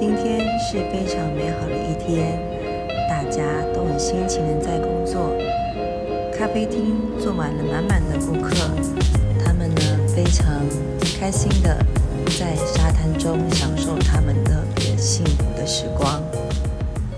今天是非常美好的一天大家都很辛勤的在工作咖啡厅坐满了满满的顾客他们呢非常开心的在沙滩中享受他们的幸福的时光。